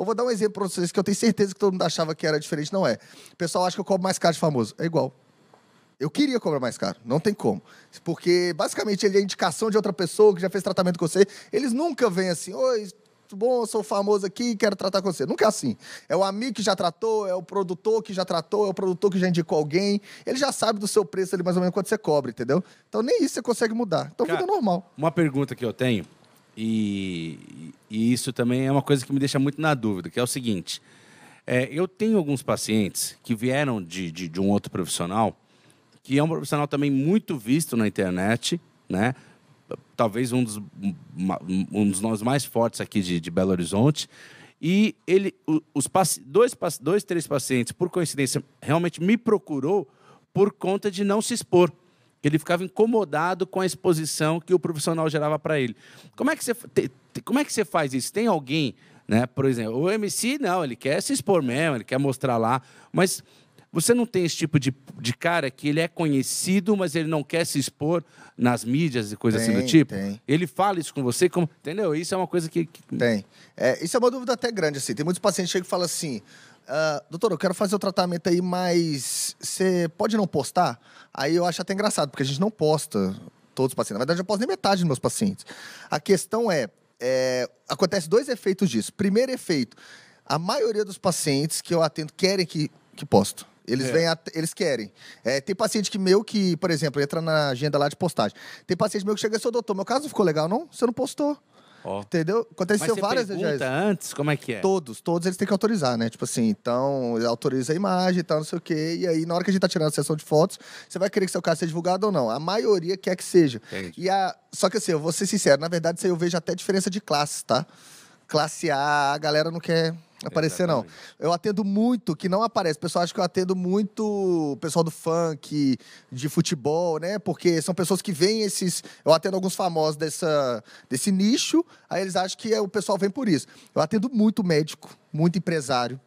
Eu vou dar um exemplo pra vocês que eu tenho certeza que todo mundo achava que era diferente. Não é. O pessoal acha que eu cobro mais caro de famoso. É igual. Eu queria cobrar mais caro, não tem como. Porque, basicamente, ele é indicação de outra pessoa que já fez tratamento com você. Eles nunca vêm assim, oi, tudo bom, eu sou famoso aqui quero tratar com você. Nunca é assim. É o amigo que já tratou, é o produtor que já tratou, é o produtor que já indicou alguém. Ele já sabe do seu preço ali, mais ou menos, quanto você cobra, entendeu? Então, nem isso você consegue mudar. Então, Cara, vida normal. Uma pergunta que eu tenho, e, e isso também é uma coisa que me deixa muito na dúvida, que é o seguinte. é, eu tenho alguns pacientes que vieram de, de, de um outro profissional, que é um profissional também muito visto na internet, né? Talvez um dos, um dos nós mais fortes aqui de, de Belo Horizonte. E ele, os dois, dois, três pacientes, por coincidência, realmente me procurou por conta de não se expor. Ele ficava incomodado com a exposição que o profissional gerava para ele. Como é que você te- te- como é que você faz isso? Tem alguém, né? Por exemplo, o MC não, ele quer se expor mesmo, ele quer mostrar lá, mas você não tem esse tipo de, de cara que ele é conhecido, mas ele não quer se expor nas mídias e coisas assim do tipo? tem. Ele fala isso com você, como, entendeu? Isso é uma coisa que, que- Tem. É, isso é uma dúvida até grande, assim. Tem muitos pacientes que chegam e falam assim: "Ah, doutor, eu quero fazer o tratamento aí, mas você pode não postar? Aí eu acho até engraçado, porque a gente não posta todos os pacientes. Na verdade, eu posto nem metade dos meus pacientes. A questão é: é acontece dois efeitos disso. Primeiro efeito: a maioria dos pacientes que eu atendo querem que, que posto. Eles É. vêm, at- eles querem. É, tem paciente que meu que, por exemplo, entra na agenda lá de postagem. Tem paciente meu que chega e seu doutor, meu caso não ficou legal, não? Você não postou. Ó. Entendeu? Mas Aconteceu você várias vezes. pergunta antes, como é que é? Todos, todos eles têm que autorizar, né? Tipo assim, então, autoriza a imagem e tal, não sei o quê. E aí, na hora que a gente tá tirando a sessão de fotos, você vai querer que seu caso seja divulgado ou não. A maioria quer que seja. Entendi. E a... Só que assim, eu vou ser sincero, na verdade, isso aí eu vejo até diferença de classes, tá? Classe A, a galera não quer aparecer, não. Exatamente. Eu atendo muito que não aparece. O pessoal acha que eu atendo muito o pessoal do funk, de futebol, né? Porque são pessoas que veem esses. Eu atendo alguns famosos dessa, desse nicho, aí eles acham que é, o pessoal vem por isso. Eu atendo muito médico, muito empresário.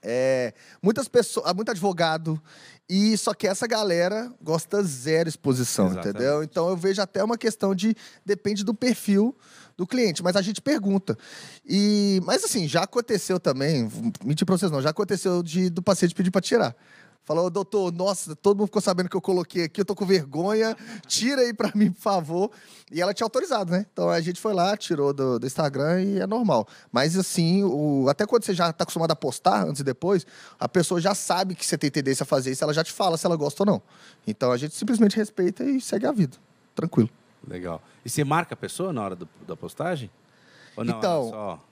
É, muitas pessoas, muito advogado, e só que essa galera gosta zero exposição, Exatamente. entendeu? Então eu vejo até uma questão de depende do perfil do cliente, mas a gente pergunta. E mas assim, já aconteceu também, mentir pra vocês não, já aconteceu de do paciente pedir pra tirar. Falou, doutor, nossa, todo mundo ficou sabendo que eu coloquei aqui, eu tô com vergonha, tira aí pra mim, por favor. E ela tinha autorizado, né? Então a gente foi lá, tirou do, do Instagram e é normal. Mas assim, o, até quando você já tá acostumado a postar, antes e depois, a pessoa já sabe que você tem tendência a fazer isso, ela já te fala se ela gosta ou não. Então a gente simplesmente respeita e segue a vida. Tranquilo. Legal. E você marca a pessoa na hora do- da postagem? Ou não, Então, só...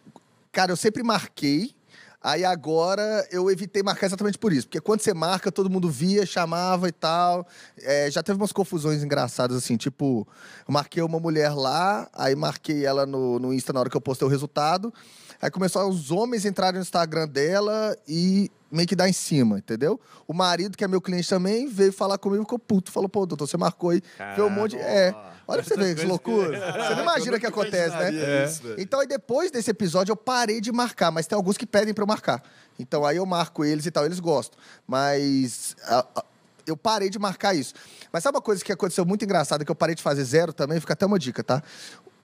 Cara, eu sempre marquei. Aí agora eu evitei marcar exatamente por isso. Porque quando você marca, todo mundo via, chamava e tal. É, já teve umas confusões engraçadas, assim, tipo, eu marquei uma mulher lá, aí marquei ela no, no Insta na hora que eu postei o resultado. Aí começou os homens entrarem no Instagram dela e meio que dar em cima, entendeu? O marido, que é meu cliente também, veio falar comigo, ficou puto. Falou, pô, doutor, você marcou aí. Vê um monte. É. Olha pra você ver que loucura. Você não imagina o que acontece, né? Então, aí depois desse episódio, eu parei de marcar, mas tem alguns que pedem pra eu marcar. Então, aí eu marco eles e tal, eles gostam. Mas a- a- eu parei de marcar isso. Mas sabe uma coisa que aconteceu muito engraçada, que eu parei de fazer zero também? Fica até uma dica, tá?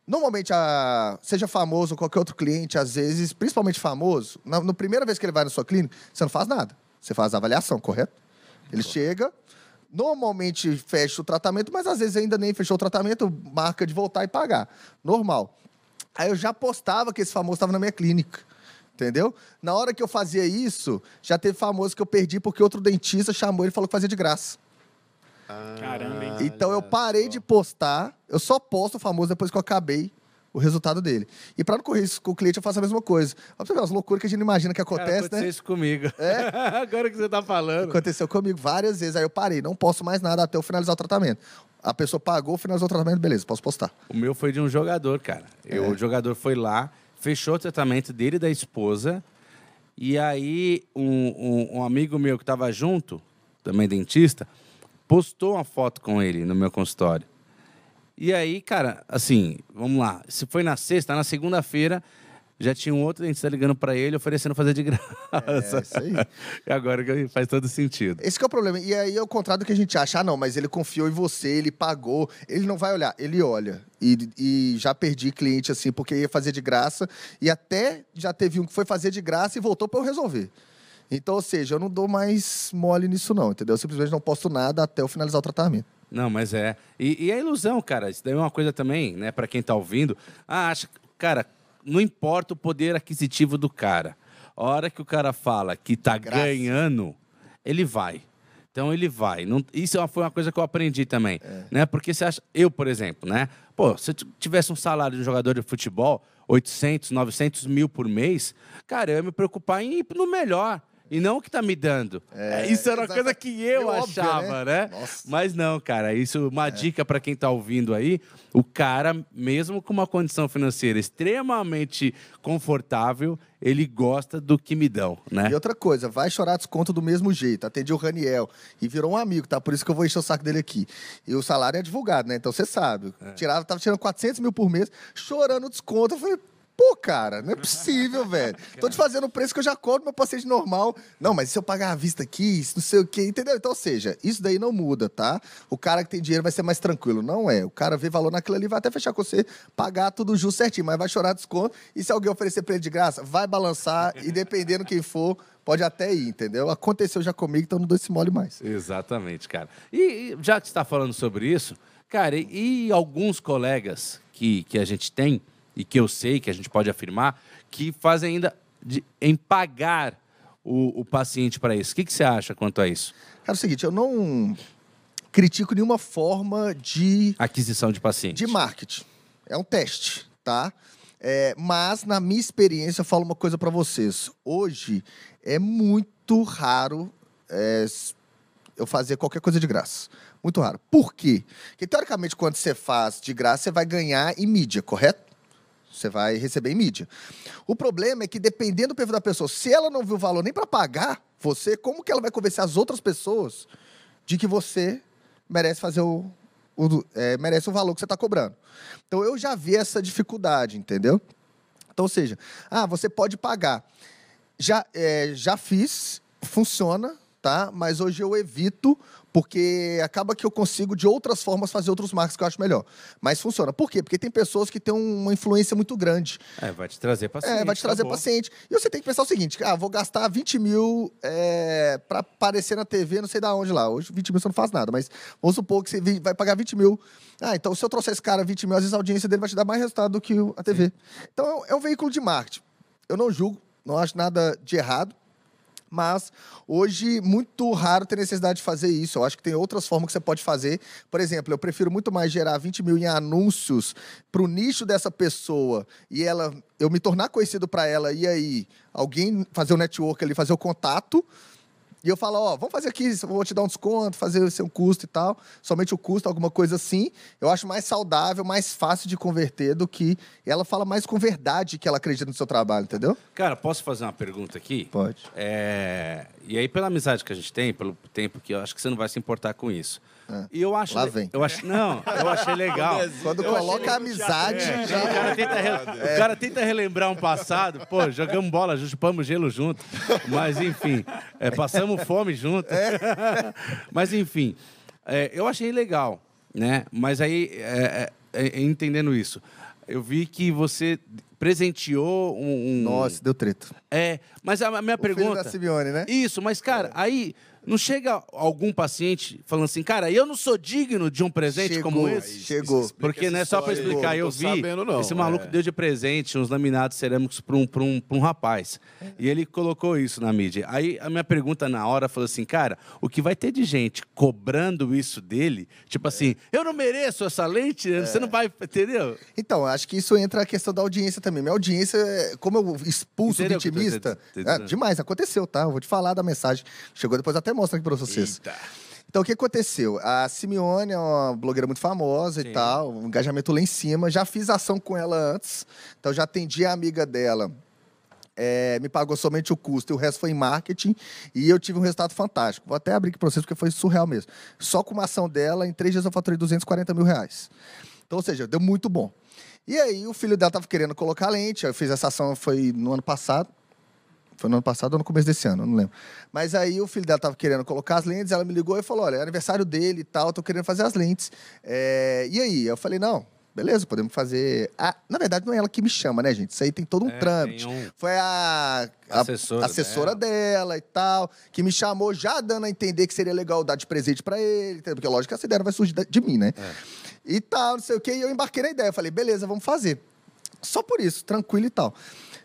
Normalmente, a, seja famoso ou qualquer outro cliente, às vezes, principalmente famoso, na, na primeira vez que ele vai na sua clínica, você não faz nada. Você faz a avaliação, correto? Ele chega, normalmente fecha o tratamento, mas às vezes ainda nem fechou o tratamento, marca de voltar e pagar. Normal. Aí eu já postava que esse famoso estava na minha clínica. Entendeu? Na hora que eu fazia isso, já teve famoso que eu perdi porque outro dentista chamou ele e falou que fazia de graça. Caramba, hein? Então eu parei de postar, eu só posto o famoso depois que eu acabei o resultado dele. E para não correr isso com o cliente, eu faço a mesma coisa. Olha pra você ver as loucuras que a gente não imagina que Cara, acontece, aconteceu né? isso comigo. Agora que você tá falando. Aconteceu comigo várias vezes. Aí eu parei, não posso mais nada até eu finalizar o tratamento. A pessoa pagou, finalizou o tratamento, beleza, posso postar. O meu foi de um jogador, cara. Eu- É. o jogador foi lá, fechou o tratamento dele e da esposa. E aí, um, um- um amigo meu que estava junto, também dentista, postou uma foto com ele no meu consultório. E aí, cara, assim, vamos lá. Se foi na sexta, na segunda-feira, já tinha um outro dentista ligando para ele oferecendo fazer de graça. É, isso aí. e agora faz todo sentido. Esse é o problema. E aí é o contrário do que a gente acha. Ah, não, mas ele confiou em você, ele pagou. Ele não vai olhar, ele olha. E, e já perdi cliente assim, porque ia fazer de graça. E até já teve um que foi fazer de graça e voltou para eu resolver. Então, ou seja, eu não dou mais mole nisso, não, entendeu? Eu simplesmente não posto nada até eu finalizar o tratamento. Não, mas é. E, e a ilusão, cara, isso daí é uma coisa também, né, para quem tá ouvindo. Ah, acha, cara, não importa o poder aquisitivo do cara. A hora que o cara fala que tá Graça. ganhando, ele vai. Então ele vai. Não, isso é foi uma coisa que eu aprendi também, é. né? Porque você acha, eu, por exemplo, né? Pô, se eu tivesse um salário de um jogador de futebol, 800, 900 mil por mês, cara, eu ia me preocupar em ir no melhor. E não o que tá me dando. É, isso era uma coisa que eu é achava, óbvio, né? né? Mas não, cara. Isso uma é. dica para quem tá ouvindo aí. O cara, mesmo com uma condição financeira extremamente confortável, ele gosta do que me dão, né? E outra coisa, vai chorar desconto do mesmo jeito. Atendi o Raniel e virou um amigo, tá? Por isso que eu vou encher o saco dele aqui. E o salário é divulgado, né? Então você sabe. É. Tirava, tava tirando 400 mil por mês, chorando desconto. Eu falei, Pô, cara, não é possível, velho. Tô te fazendo o preço que eu já cobro meu paciente normal. Não, mas se eu pagar a vista aqui, isso não sei o quê, entendeu? Então, ou seja, isso daí não muda, tá? O cara que tem dinheiro vai ser mais tranquilo. Não é. O cara vê valor naquilo ali, vai até fechar com você, pagar tudo justo certinho, mas vai chorar desconto. E se alguém oferecer pra ele de graça, vai balançar e dependendo quem for, pode até ir, entendeu? Aconteceu já comigo, então não dou esse mole mais. Exatamente, cara. E, já que você está falando sobre isso, cara, e, e alguns colegas que, que a gente tem e que eu sei que a gente pode afirmar, que fazem ainda de, em pagar o, o paciente para isso. O que, que você acha quanto a isso? Cara, é o seguinte, eu não critico nenhuma forma de... Aquisição de paciente. De marketing. É um teste, tá? É, mas, na minha experiência, eu falo uma coisa para vocês. Hoje, é muito raro é, eu fazer qualquer coisa de graça. Muito raro. Por quê? Porque, teoricamente, quando você faz de graça, você vai ganhar em mídia, correto? Você vai receber em mídia. O problema é que, dependendo do perfil da pessoa, se ela não viu valor nem para pagar você, como que ela vai convencer as outras pessoas de que você merece fazer o, o é, merece o valor que você está cobrando? Então, eu já vi essa dificuldade, entendeu? Então, ou seja, ah, você pode pagar. Já, é, já fiz, funciona, tá? Mas hoje eu evito porque acaba que eu consigo de outras formas fazer outros marcos que eu acho melhor. Mas funciona. Por quê? Porque tem pessoas que têm uma influência muito grande. É, vai te trazer paciente. É, vai te trazer acabou. paciente. E você tem que pensar o seguinte: ah, vou gastar 20 mil é, para aparecer na TV, não sei da onde lá. Hoje 20 mil você não faz nada, mas vamos supor que você vai pagar 20 mil. Ah, então se eu trouxer esse cara 20 mil, às vezes a audiência dele vai te dar mais resultado do que a TV. Sim. Então é um veículo de marketing. Eu não julgo, não acho nada de errado. Mas hoje, muito raro ter necessidade de fazer isso. Eu acho que tem outras formas que você pode fazer. Por exemplo, eu prefiro muito mais gerar 20 mil em anúncios para o nicho dessa pessoa e ela eu me tornar conhecido para ela e aí alguém fazer o network ali, fazer o contato e eu falo, ó, vamos fazer aqui, vou te dar um desconto, fazer o seu custo e tal. Somente o custo, alguma coisa assim. Eu acho mais saudável, mais fácil de converter do que ela fala mais com verdade que ela acredita no seu trabalho, entendeu? Cara, posso fazer uma pergunta aqui? Pode. É... E aí, pela amizade que a gente tem, pelo tempo que eu acho que você não vai se importar com isso. É. E eu acho. Lá vem. Eu acho, não, eu achei legal. Quando eu coloca a amizade. É, já... o, cara tenta re... é. o cara tenta relembrar um passado. Pô, jogamos bola, chupamos gelo junto. Mas, enfim, é, passamos fome junto. É. Mas, enfim, é, eu achei legal, né? Mas aí, entendendo isso, eu vi que você presenteou um, um... Nossa, deu treta. É, mas a minha o pergunta. Filho da Simeone, né? Isso, mas, cara, aí não chega algum paciente falando assim, cara, eu não sou digno de um presente chegou, como esse? Chegou. Porque, né, só para explicar, eu vi, sabendo, não, esse maluco é. deu de presente uns laminados cerâmicos para um, um, um rapaz. E ele colocou isso na mídia. Aí a minha pergunta na hora falou assim, cara, o que vai ter de gente cobrando isso dele, tipo assim, eu não mereço essa lente, é. você não vai, entendeu? Então, acho que isso entra a questão da audiência também. Minha audiência, como eu expulso entendeu o vitimista, é, demais, aconteceu, tá? Eu vou te falar da mensagem. Chegou depois até até mostro aqui para vocês. Eita. Então, o que aconteceu? A Simeone é uma blogueira muito famosa Sim. e tal, um engajamento lá em cima. Já fiz ação com ela antes, então já atendi a amiga dela. É, me pagou somente o custo e o resto foi em marketing e eu tive um resultado fantástico. Vou até abrir aqui para vocês porque foi surreal mesmo. Só com uma ação dela, em três dias eu faturei 240 mil reais. Então, ou seja, deu muito bom. E aí o filho dela tava querendo colocar lente, eu fiz essa ação, foi no ano passado. Foi no ano passado ou no começo desse ano, não lembro. Mas aí o filho dela tava querendo colocar as lentes, ela me ligou e falou: olha, é aniversário dele e tal, tô querendo fazer as lentes. É... E aí? Eu falei, não, beleza, podemos fazer. Ah, na verdade, não é ela que me chama, né, gente? Isso aí tem todo um É, trâmite. um- Foi a, a Assessora assessora dela. e tal, que me chamou já dando a entender que seria legal dar de presente pra ele, porque lógico que essa ideia não vai surgir de mim, né? É. E tal, não sei o quê, e eu embarquei na ideia. Eu falei, beleza, vamos fazer. Só por isso, tranquilo e tal.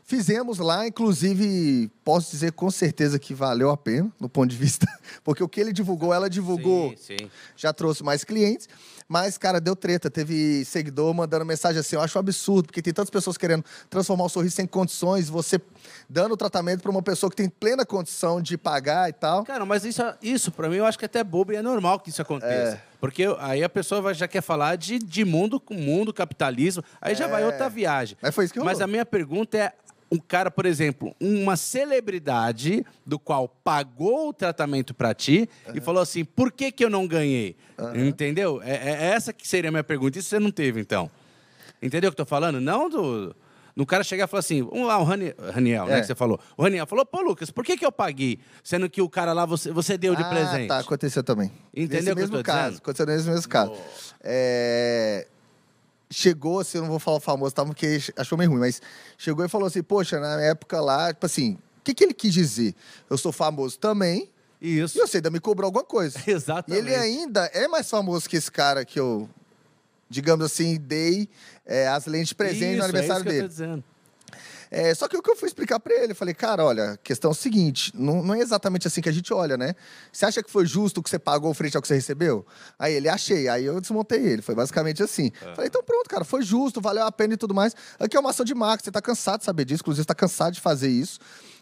Fizemos lá, inclusive, posso dizer com certeza que valeu a pena, no ponto de vista. Porque o que ele divulgou, ela divulgou Sim, sim. já trouxe mais clientes, mas, cara, deu treta. Teve seguidor mandando mensagem assim: eu acho um absurdo, porque tem tantas pessoas querendo transformar o sorriso sem condições, você dando o tratamento para uma pessoa que tem plena condição de pagar e tal. Cara, mas isso, isso para mim eu acho que é até bobo e é normal que isso aconteça. É. Porque aí a pessoa já quer falar de, de mundo com mundo, capitalismo, aí já vai É. outra viagem. Mas foi isso que rolou. Mas a minha pergunta é um cara, por exemplo, uma celebridade do qual pagou o tratamento para ti e falou assim: por que, que eu não ganhei? Entendeu? É, é essa que seria a minha pergunta. Isso você não teve, então. Entendeu o que eu tô falando? Não do. No cara chegar e falar assim, um lá, o Rani- Raniel, né, É. que você falou. O Raniel falou, pô, Lucas, por que, que eu paguei? Sendo que o cara lá você, você deu de ah, presente. tá, aconteceu também. Entendeu Nesse mesmo caso, dizendo? aconteceu nesse mesmo caso. É, Chegou, assim, eu não vou falar famoso, tá, porque achou meio ruim, mas chegou e falou assim, poxa, na época lá, tipo assim, o que, que ele quis dizer? Eu sou famoso também, Isso. e você ainda me cobrou alguma coisa. E Exatamente. ele ainda é mais famoso que esse cara que eu, digamos assim, dei é, as lentes de presente Isso, no aniversário é isso que eu dele. tô dizendo. É, só que o que eu fui explicar pra ele, eu falei, cara, olha, questão é o seguinte, não, não é exatamente assim que a gente olha, né? Você acha que foi justo o que você pagou frente ao que você recebeu? Aí ele, achei. Aí eu desmontei ele, foi basicamente assim. Falei, então pronto, cara, foi justo, valeu a pena e tudo mais. Aqui é uma ação de marketing, você tá cansado de saber disso, inclusive você tá cansado de fazer isso.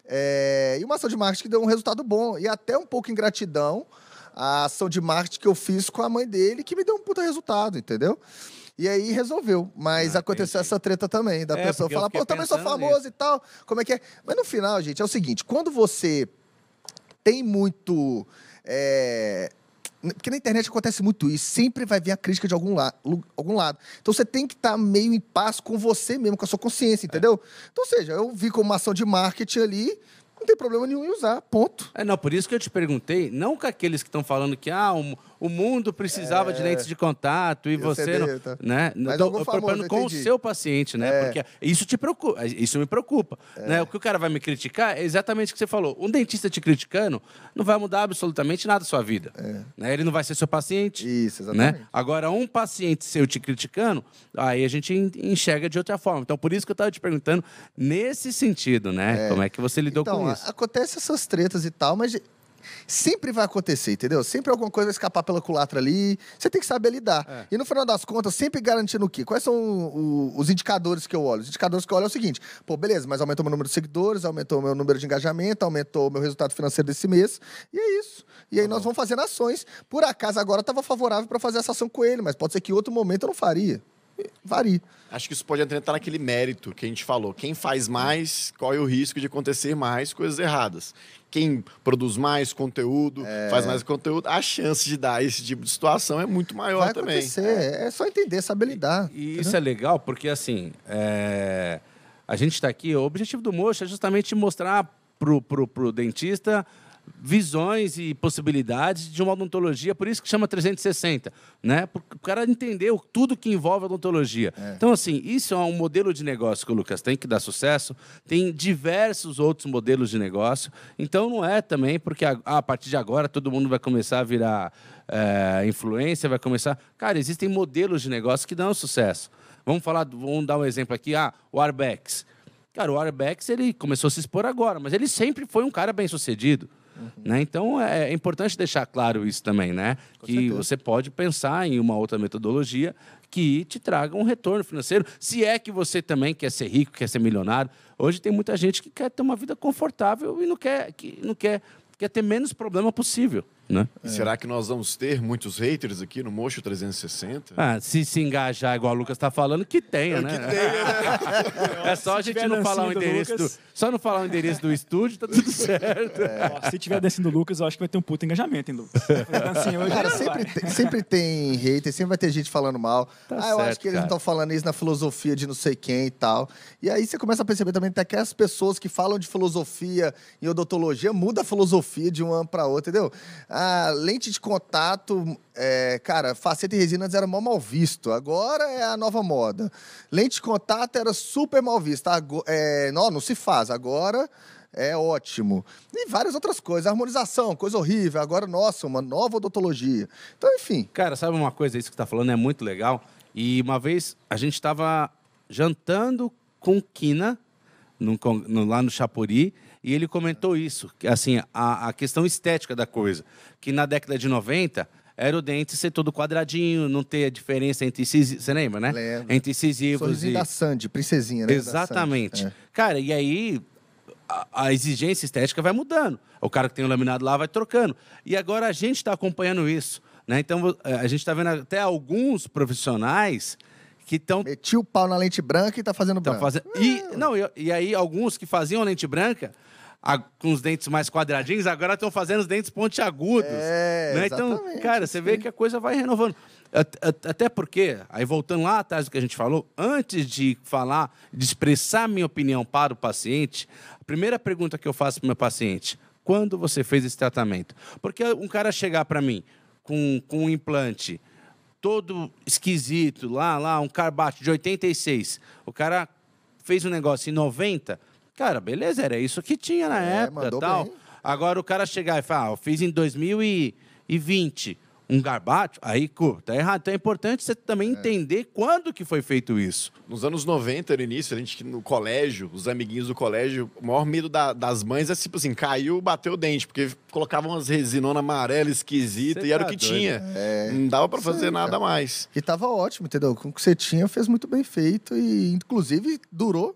É, e uma ação de marketing que deu um resultado bom, e até um pouco em gratidão, a ação de marketing que eu fiz com a mãe dele, que me deu um puta resultado, entendeu? E aí resolveu. Mas Ah, aconteceu entendi. essa treta também, da É, pessoa eu falar, pô, eu também sou pensando famoso nisso. e tal, como é que é? Mas no final, gente, é o seguinte, quando você tem muito... é, Porque na internet acontece muito isso, sempre vai vir a crítica de algum, la... algum lado. Então você tem que estar meio em paz com você mesmo, com a sua consciência, entendeu? Então, ou seja, eu vi como uma ação de marketing ali, não tem problema nenhum em usar, ponto. É, não, por isso que eu te perguntei, não com aqueles que estão falando que ah, o, o mundo precisava de lentes de contato e o você CD, não, tá. né? Mas Eu tô famoso, preocupando com o entendi. seu paciente, né? É. Porque isso te preocupa, isso me preocupa, né? O que o cara vai me criticar é exatamente o que você falou. Um dentista te criticando não vai mudar absolutamente nada a sua vida, né? Ele não vai ser seu paciente, Isso, exatamente. né? Agora, um paciente seu te criticando, aí a gente en- enxerga de outra forma. Então, por isso que eu estava te perguntando nesse sentido, né? Como é que você lidou então, com a- isso? acontece essas tretas e tal, mas sempre vai acontecer, entendeu? Sempre alguma coisa vai escapar pela culatra ali. Você tem que saber lidar. É. E no final das contas, sempre garantindo o quê? Quais são o- os indicadores que eu olho? Os indicadores que eu olho é o seguinte: pô, beleza, mas aumentou meu número de seguidores, aumentou meu número de engajamento, aumentou meu resultado financeiro desse mês. E é isso. E aí nós vamos fazendo ações. Por acaso agora estava favorável para fazer essa ação com ele, mas pode ser que em outro momento eu não faria. Varia. Acho que isso pode entrar naquele mérito que a gente falou. Quem faz mais, corre o risco de acontecer mais coisas erradas. Quem produz mais conteúdo, É. faz mais conteúdo, a chance de dar esse tipo de situação é muito maior Vai também. acontecer. É. só entender, saber lidar. E isso é legal porque, assim, é, a gente está aqui, o objetivo do Mocho é justamente mostrar pro, pro, pro dentista visões e possibilidades de uma odontologia, por isso que chama 360, né? Para o cara entender o- tudo que envolve a odontologia. Então, assim, isso é um modelo de negócio que o Lucas tem que dá sucesso. Tem diversos outros modelos de negócio. Então, não é também porque a, a partir de agora todo mundo vai começar a virar é, influência, vai começar... Cara, existem modelos de negócio que dão sucesso. Vamos falar, vamos dar um exemplo aqui, ah, o Arbex. Cara, o Arbex, ele começou a se expor agora, mas ele sempre foi um cara bem sucedido. Né? Então, é, é importante deixar claro isso também, né? que certeza. você pode pensar em uma outra metodologia que te traga um retorno financeiro, se é que você também quer ser rico, quer ser milionário. Hoje tem muita gente que quer ter uma vida confortável e não quer, que, não quer, quer ter menos problema possível. Né? E será que nós vamos ter muitos haters aqui no Mocho 360? Ah, se se engajar, igual o Lucas tá falando, que tenha, né? É só a Se gente tiver não falar o do endereço do, Lucas. Só não falar o endereço do estúdio, tá tudo certo. Ó, se tiver dancinha do Lucas, eu acho que vai ter um puto engajamento, hein, Lucas? Hoje, Cara, sempre tem, sempre tem hater, sempre vai ter gente falando mal. Tá ah, eu acho certo, que eles não cara. estão falando isso na filosofia de não sei quem e tal. E aí você começa a perceber também até que as pessoas que falam de filosofia e odontologia muda a filosofia de um ano para outro, entendeu? A lente de contato, é, cara, faceta e resina era mal visto. Agora é a nova moda. Lente de contato era super mal vista. É, não, não se faz. Agora é ótimo. E várias outras coisas. Harmonização, coisa horrível. Agora, nossa, uma nova odontologia. Então, enfim. Cara, sabe uma coisa? Isso que tá falando é muito legal. E uma vez a gente estava jantando com con- no- lá no Chapuri e ele comentou isso, que assim, a, a questão estética da coisa, que na década de 90 era o dente ser todo quadradinho, não ter a diferença entre incisivos, você lembra, né? Lembro. Entre incisivos Sorrisinho e... da Sandy, princesinha, né? Exatamente. É. Cara, e aí a, a exigência estética vai mudando. O cara que tem o laminado lá vai trocando. E agora a gente está acompanhando isso. Né? Então eh, a gente está vendo até alguns profissionais que estão Meti o pau na lente branca e tá fazendo branco. fazendo. E, não, e, aí alguns que faziam lente branca. a- com os dentes mais quadradinhos, agora estão fazendo os dentes pontiagudos. É, né? Então, cara, você vê que a coisa vai renovando. At- at- Até porque, aí voltando lá atrás do que a gente falou, antes de falar, de expressar minha opinião para o paciente, a primeira pergunta que eu faço para o meu paciente, quando você fez esse tratamento? Porque um cara chegar para mim com, com um implante todo esquisito, lá, lá, um carbate de 86, o cara fez um negócio em 90, cara, beleza, era isso que tinha na É, época tal. bem. Agora o cara chegar e falar, ah, eu fiz em 2020 um garbate, aí, cu, tá errado. Então é importante você também entender quando que foi feito isso. Nos anos 90, no início, a gente no colégio, os amiguinhos do colégio, o maior medo da- das mães é tipo assim, caiu, bateu o dente, porque colocavam umas resinonas amarelas esquisitas e era tá o que doido. tinha. Não dava pra Isso fazer aí, nada cara. mais. E tava ótimo, entendeu? Com o que você tinha, fez muito bem feito e, inclusive, durou.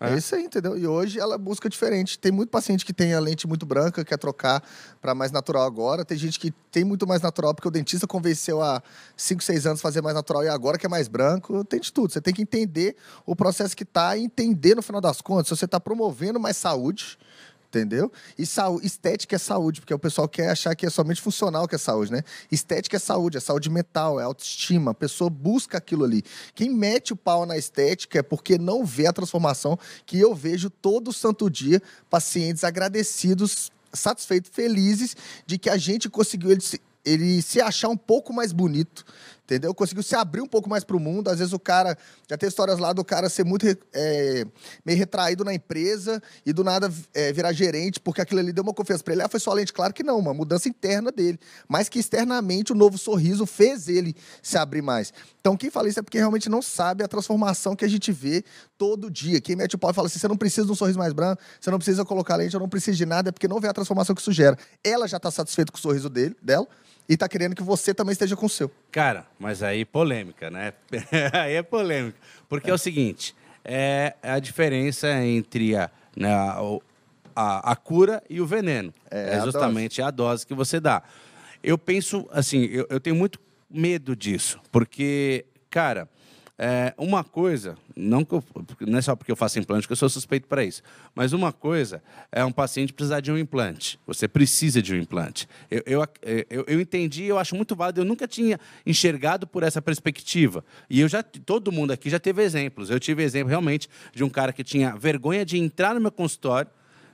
É. isso aí, entendeu? E hoje ela busca diferente. Tem muito paciente que tem a lente muito branca, quer trocar para mais natural agora. Tem gente que tem muito mais natural, porque o dentista convenceu há 5, 6 anos fazer mais natural e agora quer mais branco. Tem de tudo. Você tem que entender o processo que tá e entender, no final das contas, se você está promovendo mais saúde, Entendeu? E sau- estética é saúde, porque o pessoal quer achar que é somente funcional que é saúde, né? Estética é saúde, é saúde mental, é autoestima. A pessoa busca aquilo ali. Quem mete o pau na estética é porque não vê a transformação que eu vejo todo santo dia pacientes agradecidos, satisfeitos, felizes de que a gente conseguiu ele se, ele se achar um pouco mais bonito. Entendeu? Conseguiu se abrir um pouco mais pro mundo. Às vezes o cara. Já tem histórias lá do cara ser muito é, meio retraído na empresa e do nada é, virar gerente, porque aquilo ali deu uma confiança pra ele. Ah, foi só lente? Claro que não, uma mudança interna dele. Mas que externamente o novo sorriso fez ele se abrir mais. Então, quem fala isso é porque realmente não sabe a transformação que a gente vê todo dia. Quem mete o pau e fala assim: você não precisa de um sorriso mais branco, você não precisa colocar lente, eu não preciso de nada, é porque não vê a transformação que isso gera. Ela já tá satisfeita com o sorriso dele, dela e tá querendo que você também esteja com o seu. Cara, mas aí polêmica, né? aí é polêmica. Porque é, o seguinte, é a diferença entre a, né, a, a, a cura e o veneno. É, É, a justamente a dose que você dá. Eu penso, assim, eu, eu tenho muito medo disso. Porque, cara, é, uma coisa, não, eu- não é só porque eu faço implante que eu sou suspeito para isso, mas uma coisa é um paciente precisar de um implante. Você precisa de um implante. Eu, eu, eu, eu entendi, eu acho muito válido. Eu nunca tinha enxergado por essa perspectiva. E eu já, todo mundo aqui já teve exemplos. Eu tive exemplo realmente de um cara que tinha vergonha de entrar no meu consultório,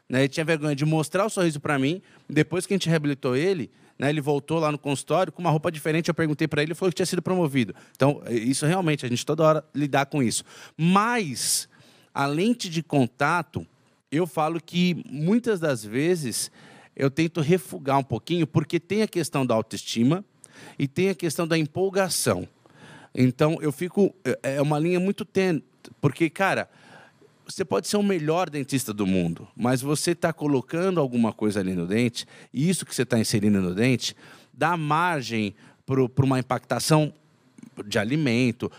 né? Ele tinha vergonha de mostrar o sorriso para mim. Depois que a gente reabilitou ele, né? Ele voltou lá no consultório com uma roupa diferente. Eu perguntei para ele, ele falou que tinha sido promovido. Então, é, isso realmente, a gente toda hora lidar com isso. Mas, a lente de contato, eu falo que muitas das vezes eu tento refugar um pouquinho, porque tem a questão da autoestima e tem a questão da empolgação. Então, eu fico. É é uma linha muito tênue, porque, cara, você pode ser o melhor dentista do mundo, mas você está colocando alguma coisa ali no dente, e isso que você está inserindo no dente dá margem para uma impactação de alimento.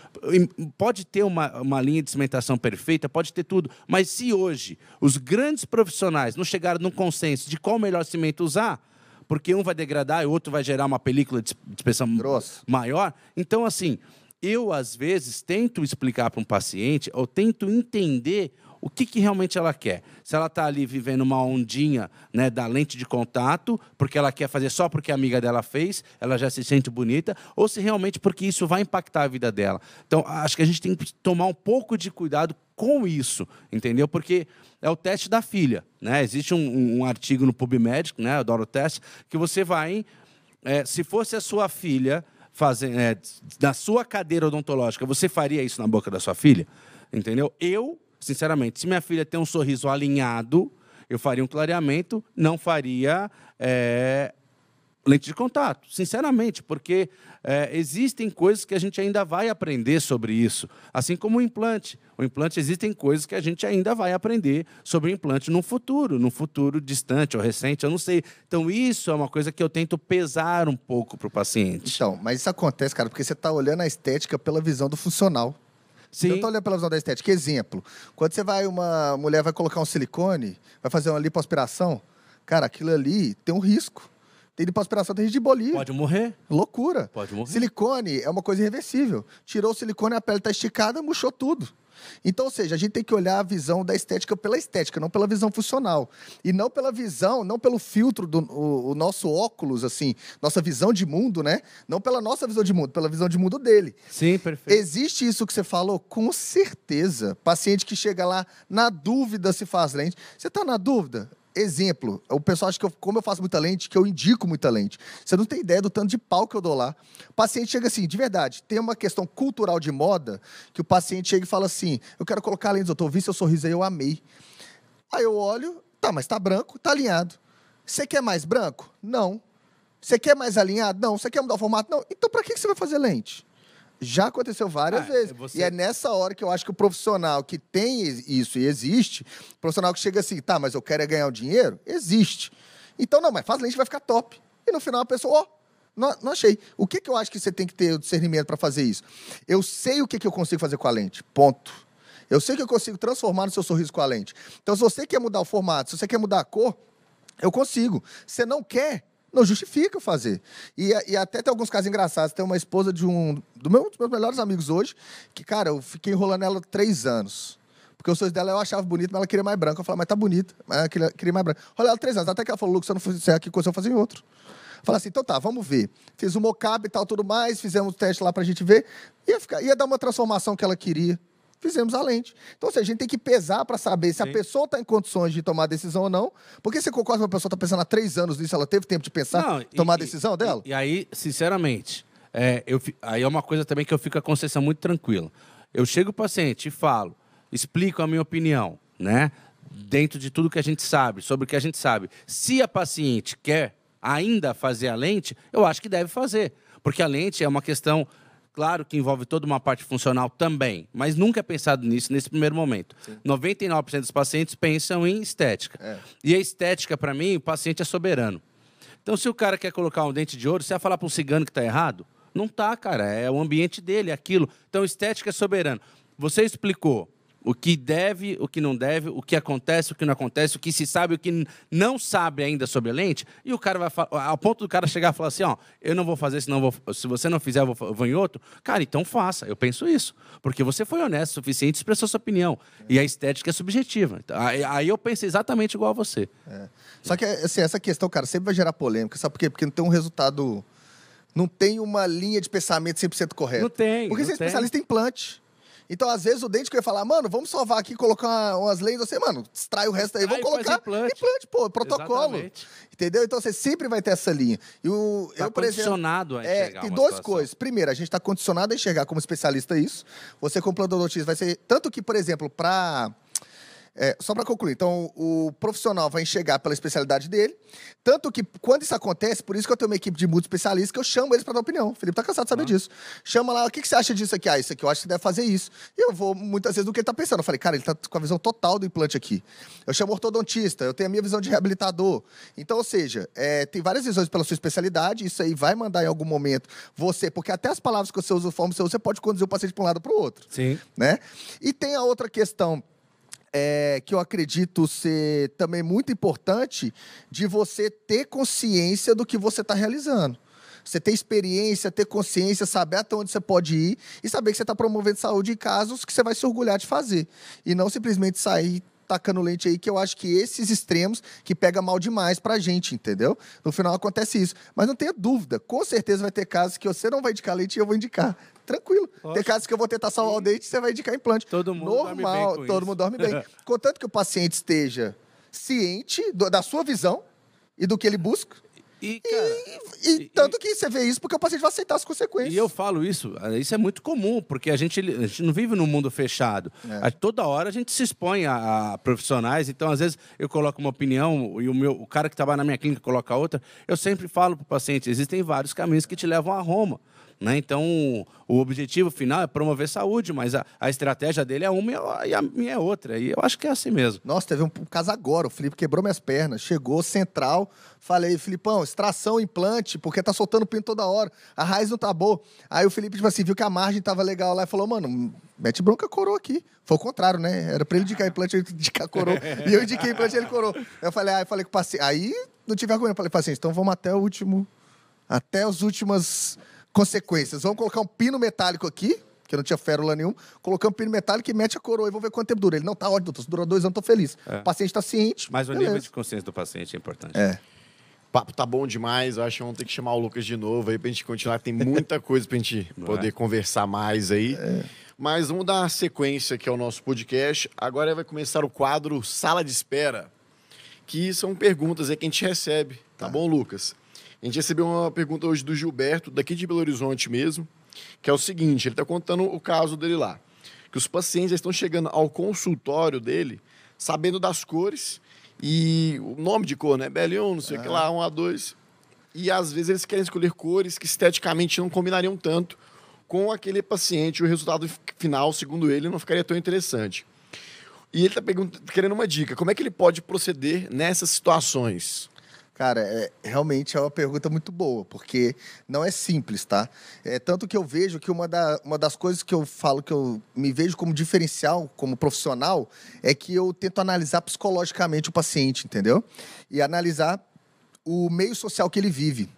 Pode ter uma, uma linha de cimentação perfeita, pode ter tudo, mas se hoje os grandes profissionais não chegaram num consenso de qual melhor cimento usar, porque um vai degradar e o outro vai gerar uma película de Grossa. maior. Então, assim, eu às vezes tento explicar para um paciente, ou tento entender o que, que realmente ela quer. Se ela está ali vivendo uma ondinha né, da lente de contato, porque ela quer fazer só porque a amiga dela fez, ela já se sente bonita, ou se realmente porque isso vai impactar a vida dela. Então, acho que a gente tem que tomar um pouco de cuidado com isso, entendeu? Porque é o teste da filha. Né? Existe um, um- artigo no PubMed, né? adoro o teste, que você vai é, se fosse a sua filha fazendo é, na sua cadeira odontológica, você faria isso na boca da sua filha? Entendeu? Eu, sinceramente, se minha filha tem um sorriso alinhado, eu faria um clareamento, não faria é, lente de contato, sinceramente, porque é, existem coisas que a gente ainda vai aprender sobre isso, assim como o implante. O implante existem coisas que a gente ainda vai aprender sobre o implante no futuro, no futuro distante ou recente, eu não sei. Então isso é uma coisa que eu tento pesar um pouco para o paciente. Então, mas isso acontece, cara, porque você tá olhando a estética pela visão do funcional. Sim. tá olhando pela visão da estética. Exemplo, quando você vai, uma mulher vai colocar um silicone, vai fazer uma lipoaspiração, cara, aquilo ali tem um risco. Tem lipoaspiração, tem bolia. Pode morrer. Loucura. Pode morrer. Silicone é uma coisa irreversível. Tirou o silicone, a pele tá esticada, murchou tudo. Então, ou seja, a gente tem que olhar a visão da estética pela estética, não pela visão funcional. E não pela visão, não pelo filtro do o, o nosso óculos, assim, nossa visão de mundo, né? Não pela nossa visão de mundo, pela visão de mundo dele. Sim, perfeito. Existe isso que você falou? Com certeza. Paciente que chega lá na dúvida se faz lente. Você está na dúvida? Exemplo, o pessoal acha que eu, como eu faço muita lente, que eu indico muita lente. Você não tem ideia do tanto de pau que eu dou lá. O paciente chega assim, de verdade, tem uma questão cultural de moda, que o paciente chega e fala assim: eu quero colocar lentes, doutor, vi seu sorriso aí, eu amei. Aí eu olho, tá, mas tá branco, tá alinhado. Você quer mais branco? Não. Você quer mais alinhado? Não. Você quer mudar o formato? Não. Então, para que você vai fazer lente? Já aconteceu várias Ah, vezes. você- E é nessa hora que eu acho que o profissional que tem isso e existe, o profissional que chega assim, tá, mas eu quero é ganhar o dinheiro, existe. Então, não, mas faz lente, vai ficar top. E no final a pessoa, ó, não, não achei. O que, que eu acho que você tem que ter o discernimento para fazer isso? Eu sei o que, que eu consigo fazer com a lente. Ponto. Eu sei que eu consigo transformar no seu sorriso com a lente. Então, se você quer mudar o formato, se você quer mudar a cor, eu consigo. Se não quer, não justifica fazer. E, e até tem alguns casos engraçados. Tem uma esposa de um, do meu, dos meus melhores amigos hoje, que, cara, eu fiquei enrolando ela três anos. Porque o sorriso dela eu achava bonito, mas ela queria mais branco. Eu falei, mas tá bonita, mas ela queria, queria mais branco. Olha ela três anos, até que ela falou, Lucas, se eu não fizer aqui coisa, eu vou fazer em outro. Falei assim, então tá, vamos ver. Fiz o mocap e tal, tudo mais, fizemos o teste lá pra gente ver. Ia, ficar, ia dar uma transformação que ela queria. Fizemos a lente. Então, assim, a gente tem que pesar para saber se a Sim. pessoa está em condições de tomar a decisão ou não. Porque você concorda que uma pessoa está pensando há três anos nisso, ela teve tempo de pensar, Não, e- tomar a e- decisão dela? E, e aí, sinceramente, é, eu, aí é uma coisa também que eu fico com a consciência muito tranquila. Eu chego o paciente e falo, explico a minha opinião, né? Dentro de tudo que a gente sabe, sobre o que a gente sabe. Se a paciente quer ainda fazer a lente, eu acho que deve fazer. Porque a lente é uma questão, claro que envolve toda uma parte funcional também, mas nunca é pensado nisso nesse primeiro momento. 99% dos pacientes pensam em estética. É. E a estética, para mim, o paciente é soberano. Então, se o cara quer colocar um dente de ouro, você vai falar para um cigano que está errado? Não tá, cara. É o ambiente dele, é aquilo. Então, estética é soberano. Você explicou o que deve, o que não deve, o que acontece, o que não acontece, o que se sabe, o que não sabe ainda sobre a lente, e o cara vai falar, ao ponto do cara chegar e falar assim, ó, eu não vou fazer, senão vou, se você não fizer, eu vou, eu vou em outro. Cara, então faça. Eu penso isso. Porque você foi honesto o suficiente e expressou sua opinião. E a estética é subjetiva. Então, aí, aí eu penso exatamente igual a você. Só que, assim, essa questão, cara, sempre vai gerar polêmica. Sabe por quê? Porque não tem um resultado... Não tem uma linha de pensamento 100% correta. Não tem, Porque não você é tem. especialista em implante. Então, às vezes, o dente que eu ia falar, mano, vamos salvar aqui, colocar umas lentes, você, mano, extrai o resto aí, vamos e colocar implante. pô, protocolo. Exatamente. Entendeu? Então, você sempre vai ter essa linha. E o, Tá eu, por exemplo, condicionado a é, enxergar tem uma duas situação. coisas. Primeiro, a gente está condicionado a enxergar como especialista isso. Você, como plantador de notícias, vai ser. Tanto que, por exemplo, para. Só para concluir, então o profissional vai enxergar pela especialidade dele. Tanto que, quando isso acontece, por isso que eu tenho uma equipe de muitos especialistas que eu chamo eles para dar opinião. O Felipe tá cansado de saber disso. Chama lá, o que, que você acha disso aqui? Ah, isso aqui eu acho que deve fazer isso. E eu vou muitas vezes do que ele tá pensando. Eu falei, cara, ele tá com a visão total do implante aqui. Eu chamo ortodontista, eu tenho a minha visão de reabilitador. Então, ou seja, é, tem várias visões pela sua especialidade, isso aí vai mandar em algum momento você, porque até as palavras que você usa, a forma você usa, você pode conduzir o paciente para um lado para o outro Sim. né? E tem a outra questão é, que eu acredito ser também muito importante de você ter consciência do que você está realizando. Você ter experiência, ter consciência, saber até onde você pode ir e saber que você está promovendo saúde em casos que você vai se orgulhar de fazer. E não simplesmente sair tacando lente aí, que eu acho que esses extremos que pega mal demais pra gente, entendeu? No final acontece isso. Mas não tenha dúvida, com certeza vai ter casos que você não vai indicar leite e eu vou indicar. Tranquilo. Tem casos que eu vou tentar salvar o dente e você vai indicar implante. Todo mundo dorme Normal, bem com todo isso. mundo dorme bem. Contanto que o paciente esteja ciente do- da sua visão e do que ele busca. E, cara, E, e tanto que você vê isso porque o paciente vai aceitar as consequências. E eu falo isso, isso é muito comum, porque a gente, a gente não vive num mundo fechado. É. A- Toda hora a gente se expõe a, a profissionais, então às vezes eu coloco uma opinião e o, meu, o cara que trabalha na minha clínica coloca outra. Eu sempre falo para o paciente, existem vários caminhos que te levam a Roma. Né? Então, o objetivo final é promover saúde, mas a, a estratégia dele é uma e a, minha é outra. E eu acho que é assim mesmo. Nossa, teve um, caso agora. O Felipe quebrou minhas pernas. Chegou central. Falei, Filipão, extração, implante, porque tá soltando pino toda hora. A raiz não tá boa. Aí o Felipe, tipo assim, viu que a margem tava legal lá e falou, mano, mete bronca coroa aqui. Foi o contrário, né? Era pra ele indicar implante, ele indicar coroa. e eu indiquei implante, ele coroa. Eu falei, ah, eu falei com o paciente. Aí não tive vergonha. Eu falei, paciente, então vamos até o último. Até as últimas consequências. Vamos colocar um pino metálico aqui. Que não tinha férula nenhum, colocamos um pino metálico e mete a coroa e vamos ver quanto tempo dura. Ele, não, tá ótimo, doutor. Se durou dois anos, tô feliz. É. O paciente tá ciente. Mas o beleza. nível de consciência do paciente é importante. É. O papo tá bom demais. Eu acho que vamos ter que chamar o Lucas de novo aí pra gente continuar. Tem muita coisa pra gente Não poder é? conversar mais aí. Mas vamos dar uma sequência aqui ao nosso podcast. Agora vai começar o quadro Sala de Espera, que são perguntas aí que a gente recebe. Tá, bom, Lucas? A gente recebeu uma pergunta hoje do Gilberto, daqui de Belo Horizonte mesmo, que é o seguinte: ele tá contando o caso dele lá. Que os pacientes já estão chegando ao consultório dele sabendo das cores e o nome de cor, né? BL1, não sei o que lá, 1 a 2. E às vezes eles querem escolher cores que esteticamente não combinariam tanto com aquele paciente. O resultado final, segundo ele, não ficaria tão interessante. E ele está querendo uma dica. Como é que ele pode proceder nessas situações? Cara, é, realmente é uma pergunta muito boa, porque não é simples, tá? É, tanto que eu vejo que uma, da- uma das coisas que eu falo que eu me vejo como diferencial, como profissional, é que eu tento analisar psicologicamente o paciente, entendeu? E analisar o meio social que ele vive.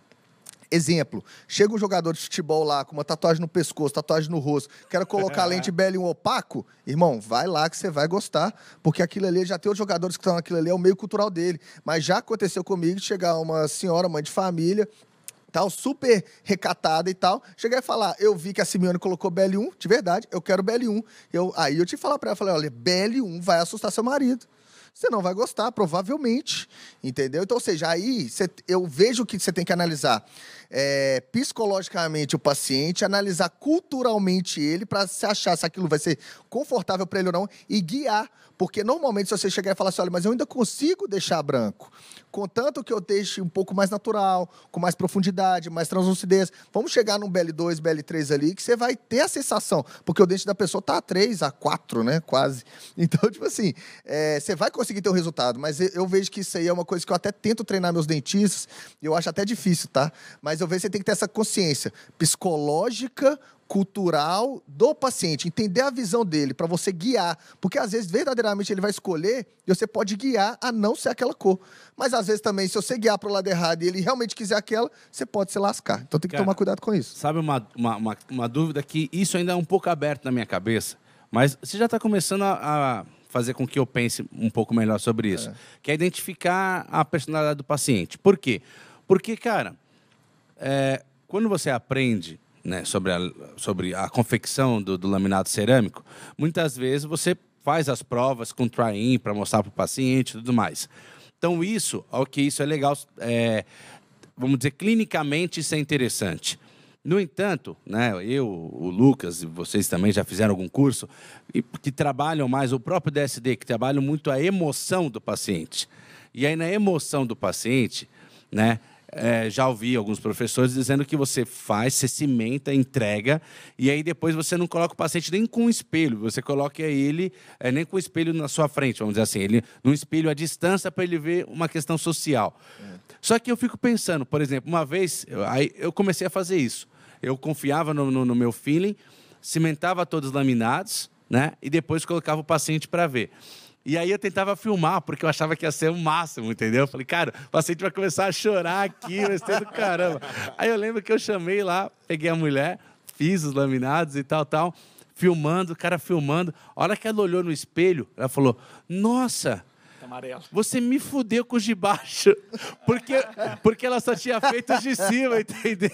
Exemplo, chega um jogador de futebol lá com uma tatuagem no pescoço, tatuagem no rosto, quero colocar lente BL1 opaco, irmão, vai lá que você vai gostar, porque aquilo ali, já tem outros jogadores que estão naquilo ali, é o meio cultural dele. Mas já aconteceu comigo de chegar uma senhora, mãe de família, tal, super recatada e tal, chegar e falar, eu vi que a Simeone colocou BL1, de verdade, eu quero BL1. Eu, aí eu te falar pra ela, falei, olha, BL1 vai assustar seu marido. Você não vai gostar, provavelmente. Entendeu? Então, ou seja, aí eu vejo que você tem que analisar é, psicologicamente o paciente, analisar culturalmente ele para se achar se aquilo vai ser confortável para ele ou não e guiar. Porque normalmente, se você chegar e falar assim, olha, mas eu ainda consigo deixar branco. Contanto que eu deixe um pouco mais natural, com mais profundidade, mais translucidez. Vamos chegar num BL2, BL3 ali, que você vai ter a sensação. Porque o dente da pessoa tá a 3, a 4, né? Quase. Então, tipo assim, é, você vai conseguir ter o resultado. Mas eu vejo que isso aí é uma coisa que eu até tento treinar meus dentistas. E eu acho até difícil, tá? Mas eu vejo que você tem que ter essa consciência psicológica, cultural do paciente, entender a visão dele para você guiar, porque às vezes verdadeiramente ele vai escolher e você pode guiar a não ser aquela cor. Mas às vezes também se você guiar para o lado errado e ele realmente quiser aquela, você pode se lascar. Então tem que Cara, tomar cuidado com isso. Sabe uma, uma, uma, uma dúvida que isso ainda é um pouco aberto na minha cabeça, mas você já está começando a, a fazer com que eu pense um pouco melhor sobre isso, que é identificar a personalidade do paciente. Por quê? Porque, cara, é, quando você aprende né, sobre, a, sobre a confecção do, do laminado cerâmico, muitas vezes você faz as provas com try-in para mostrar para o paciente e tudo mais. Então, isso, ok, isso é legal, é, vamos dizer, clinicamente isso é interessante. No entanto, né, eu, o Lucas e vocês também já fizeram algum curso e que trabalham mais o próprio DSD, que trabalham muito a emoção do paciente. E aí na emoção do paciente, né, é, já ouvi alguns professores dizendo que você faz, você cimenta, entrega, e aí depois você não coloca o paciente nem com um espelho, você coloca ele é, nem com o espelho na sua frente, vamos dizer assim, ele num espelho à distância para ele ver uma questão social. Só que eu fico pensando, por exemplo, uma vez, eu, aí eu comecei a fazer isso. Eu confiava no, no- no meu feeling, cimentava todos os laminados, né? E depois colocava o paciente para ver. E aí eu tentava filmar, porque eu achava que ia ser o máximo, entendeu? Eu falei, cara, o paciente vai começar a chorar aqui, vai ser do caramba. Aí eu lembro que eu chamei lá, peguei a mulher, fiz os laminados e tal, tal, filmando, o cara filmando. A hora que ela olhou no espelho, ela falou, nossa... Amarelo. Você me fudeu com os de baixo. Porque, porque ela só tinha feito os de cima, entendeu?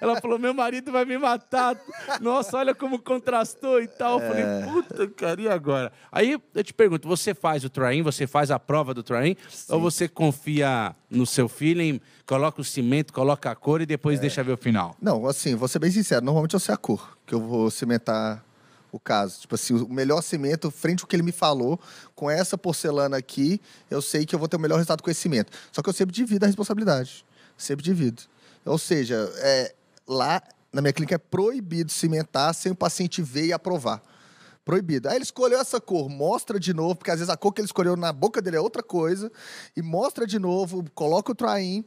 Ela falou: meu marido vai me matar. Nossa, olha como contrastou e tal. Eu falei, puta, cara, e agora? Aí eu te pergunto: você faz o train, você faz a prova do train? Ou você confia no seu feeling, coloca o cimento, coloca a cor e depois deixa ver o final? Não, assim, vou ser bem sincero, normalmente eu sei a cor que eu vou cimentar o caso. Tipo assim, o melhor cimento, frente ao que ele me falou, com essa porcelana aqui, eu sei que eu vou ter o melhor resultado com esse cimento. Só que eu sempre divido a responsabilidade. Sempre divido. Ou seja, é, lá na minha clínica é proibido cimentar sem o paciente ver e aprovar. Proibido. Aí ele escolheu essa cor, mostra de novo, porque às vezes a cor que ele escolheu na boca dele é outra coisa, e mostra de novo, coloca o traim,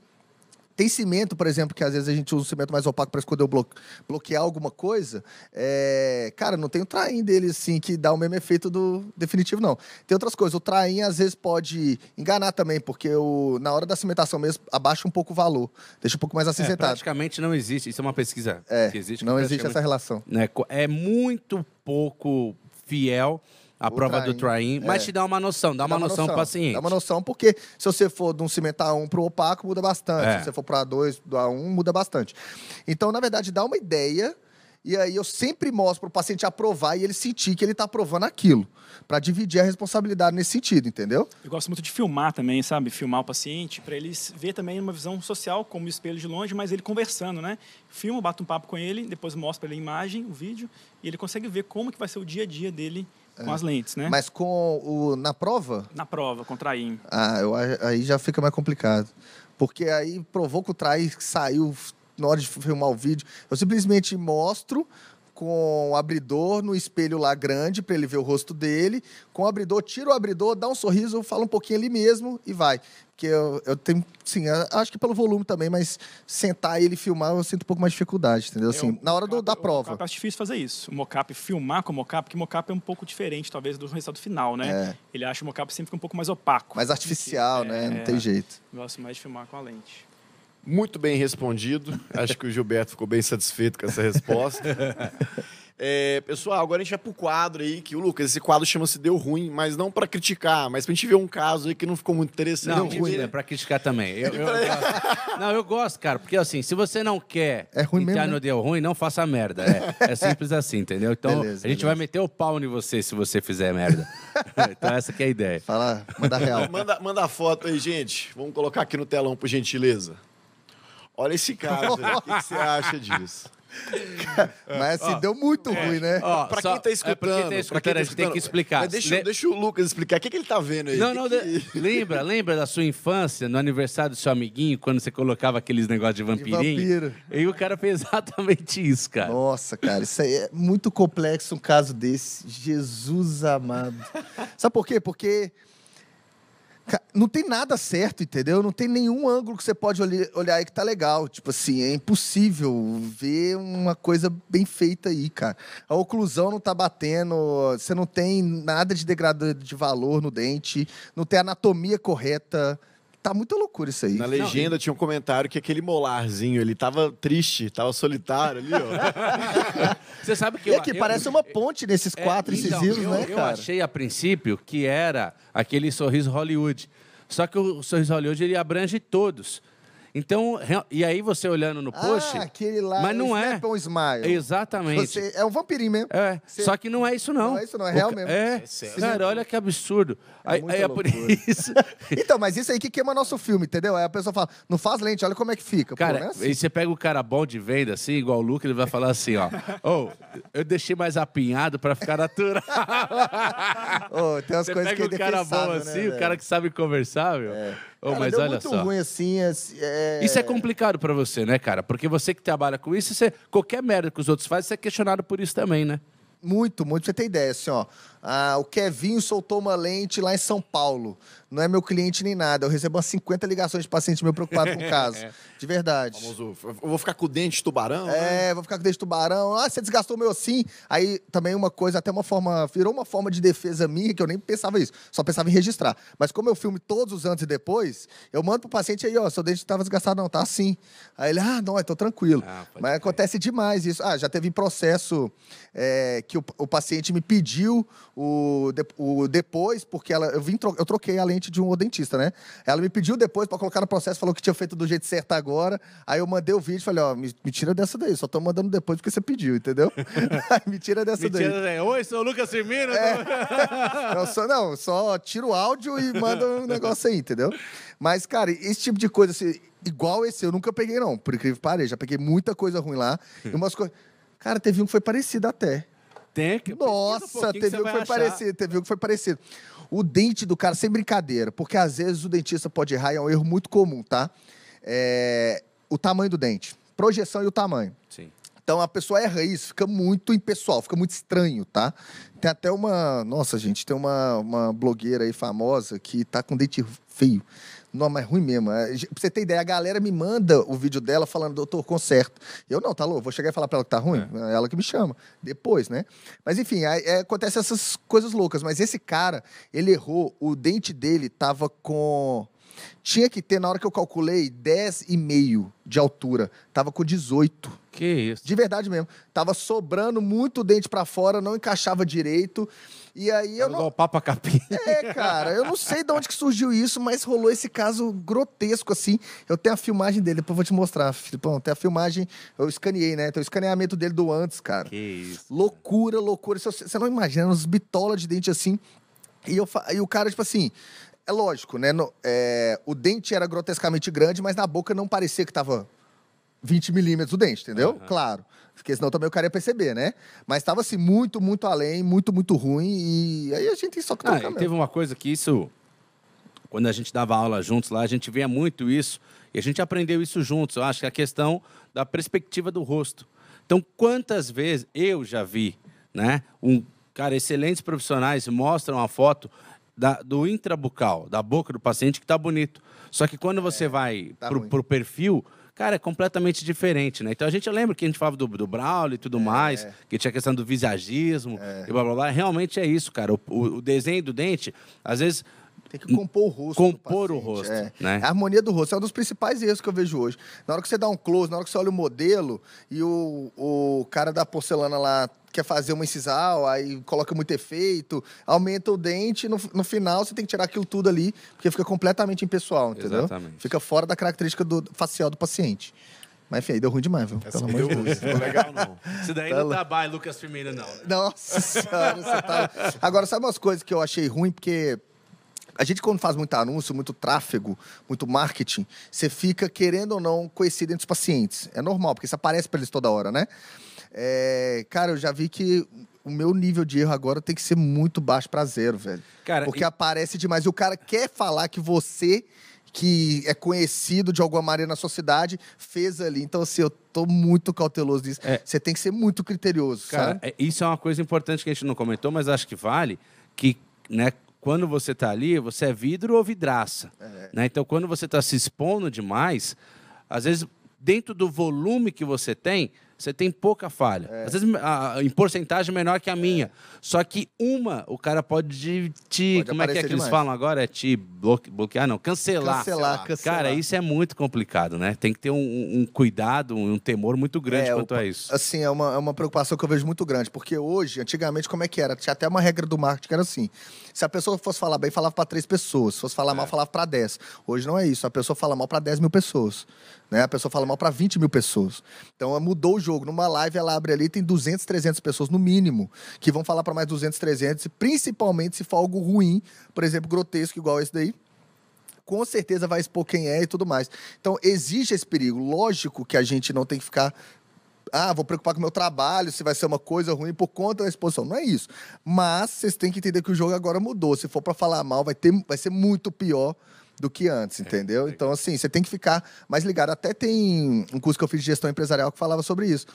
tem cimento, por exemplo, que às vezes a gente usa um cimento mais opaco para esconder o blo bloquear alguma coisa. É... Cara, não tem o traim dele assim que dá o mesmo efeito do definitivo, não. Tem outras coisas. O traim às vezes pode enganar também, porque o... na hora da cimentação mesmo abaixa um pouco o valor, deixa um pouco mais É, acinzentado. praticamente não existe. Isso é uma pesquisa É, que existe. não que existe essa relação. né, É muito pouco fiel a O prova do train, mas é. te dá uma noção, dá uma, noção, pro paciente. Dá uma noção, porque se você for de um cimentar A1 para o opaco, muda bastante. É. Se você for para A2, do A1, muda bastante. Então, na verdade, dá uma ideia, e aí eu sempre mostro para o paciente aprovar e ele sentir que ele está aprovando aquilo, para dividir a responsabilidade nesse sentido, entendeu? Eu gosto muito de filmar também, sabe? Filmar o paciente, para ele ver também uma visão social, como o espelho de longe, mas ele conversando, né? Filmo, bato um papo com ele, depois mostro para ele a imagem, o vídeo, e ele consegue ver como que vai ser o dia a dia dele com as lentes, né? Mas com o na prova, Na prova, contrair. ah, eu, aí já fica mais complicado. Porque aí provou que o trai saiu na hora de filmar o vídeo. Eu simplesmente mostro com o abridor no espelho lá grande para ele ver o rosto dele. Com o abridor, tiro o abridor, dá um sorriso, fala um pouquinho ali mesmo e vai. Porque eu, eu tenho, sim, eu acho que pelo volume também, mas sentar ele e filmar eu sinto um pouco mais de dificuldade, entendeu? Assim, É, na hora do- da prova. acho difícil fazer isso. O mocap, filmar com o mocap, porque o mocap é um pouco diferente, talvez, do resultado final, né? É. Ele acha o mocap sempre fica um pouco mais opaco. Mais artificial, né? Não É. tem jeito. Gosto mais de filmar com a lente. Muito bem respondido. Acho que o Gilberto ficou bem satisfeito com essa resposta. É, pessoal, agora a gente vai pro quadro aí, que o Lucas, esse quadro chama-se Deu Ruim, mas não para criticar, mas pra gente ver um caso aí que não ficou muito interessante. Não, Deu ruim, ruim, é pra criticar também. Eu, eu gosto. Não, eu gosto, cara, porque assim, se você não quer É ruim entrar mesmo, né? no deu ruim, não faça merda. É, é simples assim, entendeu? Então, Beleza, a gente beleza. vai meter o pau em você se você fizer merda. então, essa que é a ideia. Fala, manda real. Manda, manda a foto aí, gente. Vamos colocar aqui no telão, por gentileza. Olha esse caso aí. O que, que você acha disso? Mas assim, deu muito ruim, né? Ó, pra só- quem tá é, escutando, pra quem tá pra escutando, quem tá a gente tem que explicar. Deixa, Le- deixa o Lucas explicar. O que, que ele tá vendo aí? Não, não, que- de- lembra, lembra da sua infância, no aniversário do seu amiguinho, quando você colocava aqueles negócios de vampirinho? vampiro. E o cara fez exatamente isso, cara. Nossa, cara, isso aí é muito complexo um caso desse. Jesus amado. Sabe por quê? Porque não tem nada certo, entendeu? Não tem nenhum ângulo que você pode olhar aí que tá legal. Tipo assim, é impossível ver uma coisa bem feita aí, cara. A oclusão não tá batendo, você não tem nada de degradante de valor no dente, não tem anatomia correta. Tá muita loucura isso aí. Na legenda tinha um comentário que aquele molarzinho, ele tava triste, tava solitário ali, ó. Você sabe que E eu- aqui eu- parece uma ponte nesses É, quatro então, incisivos, eu, né, eu cara? achei a princípio que era aquele sorriso Hollywood. Só que o sorriso Hollywood ele abrange todos. Então, e aí você olhando no post. Ah, aquele lá. mas não é. Snap-on Smile. Exatamente. Você, é um vampirinho mesmo. É, Você- só que não é isso não. Não é isso não, é O real ca- mesmo. É, sério. cara, olha que absurdo. É aí, muita aí é por isso. Então, mas isso aí que queima nosso filme, entendeu? Aí a pessoa fala, não faz lente, olha como é que fica. Pô, Cara, não é assim. aí você pega o cara bom de venda, assim, igual o Luke, ele vai falar assim, ó. Ô, eu deixei mais apinhado pra ficar natural. Ô, tem umas Você coisas pega que é o cara bom indefensável, assim, né, o cara que sabe conversar, meu. Ô, Cara, mas deu olha muito só. ruim assim, é... Isso é complicado pra você, né, cara? Porque você que trabalha com isso, você, qualquer merda que os outros fazem, você é questionado por isso também, né? Muito, muito. Você ter ideia, assim, ó. Ah, o Kevinho soltou uma lente lá em São Paulo. Não é meu cliente nem nada. Eu recebo umas 50 ligações de paciente meu preocupado com o caso. De verdade. Famoso, eu vou ficar com o dente de tubarão, né? É, vou ficar com dente de tubarão. Ah, você desgastou o meu assim. Aí também uma coisa, até uma forma. Virou uma forma de defesa minha, que eu nem pensava isso. Só pensava em registrar. Mas como eu filme todos os antes e depois, eu mando pro paciente aí, ó, seu dente estava desgastado, não, tá assim. Aí ele, ah, não, eu tô tranquilo. Ah, Mas acontece demais isso. Ah, já teve processo é, que o, o paciente me pediu o, de- o depois, porque ela, eu, vim eu troquei a lente de um dentista, né? Ela me pediu depois para colocar no processo, falou que tinha feito do jeito certo agora. Aí eu mandei o vídeo e falei, ó, me, me tira dessa daí, só tô mandando depois porque você pediu, entendeu? Me tira dessa daí. Mentira, né? Oi, sou o Lucas Firmino. Não, só, não, só tira o áudio e manda um negócio aí, entendeu? Mas, cara, esse tipo de coisa, assim, igual esse, eu nunca peguei, não. Por incrível que pareça, já peguei muita coisa ruim lá. E umas coisas. Cara, teve um que foi parecido até. Tem que um Nossa, pouquinho teve um que foi achar. parecido, teve um que foi parecido. O dente do cara, sem brincadeira, porque às vezes o dentista pode errar, e é um erro muito comum, tá? É, o tamanho do dente. Projeção e o tamanho. Sim. Então a pessoa erra isso, fica muito impessoal, fica muito estranho, tá? Tem até uma. Nossa, gente, tem uma, uma blogueira aí famosa que tá com dente feio. Não, mas ruim mesmo. É, Pra você ter ideia, a galera me manda o vídeo dela falando, doutor, conserto. Eu não, tá louco, vou chegar e falar pra ela que tá ruim. É ela que me chama. Depois, né? Mas enfim, aí, é, acontece essas coisas loucas. Mas esse cara, ele errou, o dente dele tava com. Tinha que ter, na hora que eu calculei, 10,5 de altura. Tava com 18. Que isso. De verdade mesmo. Tava sobrando muito dente pra fora, não encaixava direito. E aí eu Igual não. Papa Capim. É, cara, eu não sei de onde que surgiu isso, mas rolou esse caso grotesco, assim. Eu tenho a filmagem dele, depois eu vou te mostrar, Filipão. Tem a filmagem, eu escaneei, né? Tem o escaneamento dele do antes, cara. Que isso. Loucura, loucura. Você não imagina, uns bitolas de dente assim. E, eu, e o cara, tipo assim, é lógico, né? no- é, o dente era grotescamente grande, mas na boca não parecia que tava 20 milímetros o dente, entendeu? Aham. Claro. Porque senão também o cara ia perceber, né? Mas tava assim, muito, muito além, muito, muito ruim. E aí a gente tem só que Ah, trocar teve uma coisa que isso, quando a gente dava aula juntos lá, a gente via muito isso e a gente aprendeu isso juntos. Eu acho que é a questão da perspectiva do rosto. Então, quantas vezes eu já vi, né? Um, cara, excelentes profissionais mostram a foto da- do intrabucal, da boca do paciente, que tá bonito. Só que quando você vai tá pro, ruim. pro perfil, cara, é completamente diferente, né? Então a gente lembra que a gente falava do, do Braulio e tudo É. mais, que tinha a questão do visagismo e blá blá blá. Realmente é isso, cara. O, o- o desenho do dente, às vezes. Tem que compor o rosto. Compor do o rosto, é. né? A harmonia do rosto é um dos principais erros que eu vejo hoje. Na hora que você dá um close, na hora que você olha o modelo e o, o cara da porcelana lá quer fazer uma incisal, aí coloca muito efeito, aumenta o dente, no, no final você tem que tirar aquilo tudo ali, porque fica completamente impessoal, entendeu? Exatamente. Fica fora da característica do, facial do paciente. Mas enfim, aí deu ruim demais, viu? Pelo amor de Deu, Deus. ficou legal, não. Isso daí Tá não lá. trabalha, Lucas Firmino, não. né? Nossa senhora, você tá... Agora, sabe umas coisas que eu achei ruim? Porque a gente, quando faz muito anúncio, muito tráfego, muito marketing, você fica, querendo ou não, conhecido entre os pacientes. É normal, porque você aparece para eles toda hora, né? É, Cara, eu já vi que o meu nível de erro agora tem que ser muito baixo para zero, velho. Cara, porque e- aparece demais. E o cara quer falar que você, que é conhecido de alguma maneira na sociedade, fez ali. Então, assim, eu tô muito cauteloso nisso. É. Você tem que ser muito criterioso, Cara, sabe? é- isso é uma coisa importante que a gente não comentou, mas acho que vale, que, né, quando você tá ali, você é vidro ou vidraça. Né? Então, quando você está se expondo demais, às vezes, dentro do volume que você tem, você tem pouca falha. Às vezes, a- em porcentagem menor que a minha. Só que uma, o cara pode te. Pode como é que é que eles demais. falam agora? É te bloque- bloquear? Não, cancelar. Cancelar, cancelar. Cara, isso é muito complicado, né? Tem que ter um, um cuidado, um temor muito grande É, quanto o- a isso. Assim, é uma, é uma preocupação que eu vejo muito grande, porque hoje, antigamente, como é que era? Tinha até uma regra do marketing que era assim: se a pessoa fosse falar bem, falava para três pessoas, se fosse falar É. mal, falava para dez. Hoje não é isso, a pessoa fala mal para 10 mil pessoas, né? A pessoa fala mal para 20 mil pessoas. Então mudou o jogo. Numa live, ela abre ali, tem 200, 300 pessoas no mínimo, que vão falar para mais 200, 300, e principalmente se for algo ruim, por exemplo, grotesco, igual esse daí com certeza vai expor quem é e tudo mais. Então, existe esse perigo. Lógico que a gente não tem que ficar. Ah, vou preocupar com o meu trabalho, se vai ser uma coisa ruim por conta da exposição. Não é isso. Mas vocês têm que entender que o jogo agora mudou. Se for para falar mal, vai, ter, vai ser muito pior do que antes, entendeu? Então, assim, você tem que ficar mais ligado. Até tem um curso que eu fiz de gestão empresarial que falava sobre isso.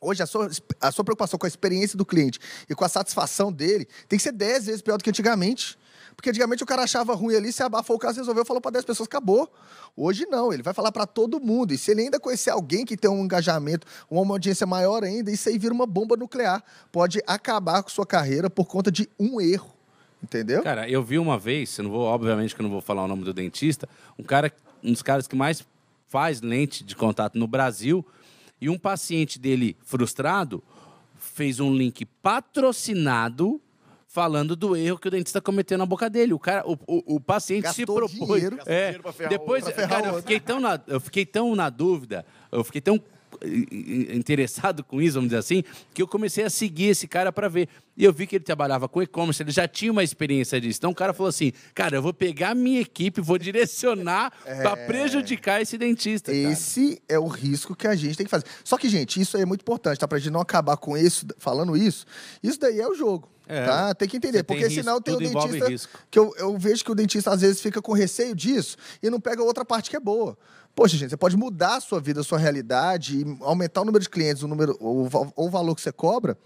Hoje, a sua, a sua preocupação com a experiência do cliente e com a satisfação dele tem que ser 10 vezes pior do que antigamente. Porque antigamente o cara achava ruim ali, se abafou o caso, resolveu, falou para 10 pessoas, acabou. Hoje não, ele vai falar para todo mundo. E se ele ainda conhecer alguém que tem um engajamento, uma audiência maior ainda, isso aí vira uma bomba nuclear. Pode acabar com sua carreira por conta de um erro. Entendeu? Cara, eu vi uma vez, eu não vou, obviamente que eu não vou falar o nome do dentista, um cara, um dos caras que mais faz lente de contato no Brasil, e um paciente dele frustrado fez um link patrocinado falando do erro que o dentista cometeu na boca dele. O cara, o, o, o paciente se Gastou propôs. dinheiro. Gastou É, pra ferrar depois, outro. Pra ferrar cara, eu fiquei tão na, eu fiquei tão na dúvida, eu fiquei tão interessado com isso, vamos dizer assim, que eu comecei a seguir esse cara para ver. E eu vi que ele trabalhava com e-commerce, ele já tinha uma experiência disso. Então o cara falou assim: "Cara, eu vou pegar a minha equipe, vou direcionar para prejudicar esse dentista, cara." Esse é o risco que a gente tem que fazer. Só que, gente, isso aí é muito importante, tá? Pra gente não acabar com isso, falando isso. Isso daí é o jogo. É. Tá? Tem que entender. Você tem porque risco, senão tem o dentista. Que eu, eu vejo que o dentista às vezes fica com receio disso e não pega outra parte que é boa. Poxa, gente, você pode mudar a sua vida, a sua realidade e aumentar o número de clientes, o, número, o, va- o valor que você cobra.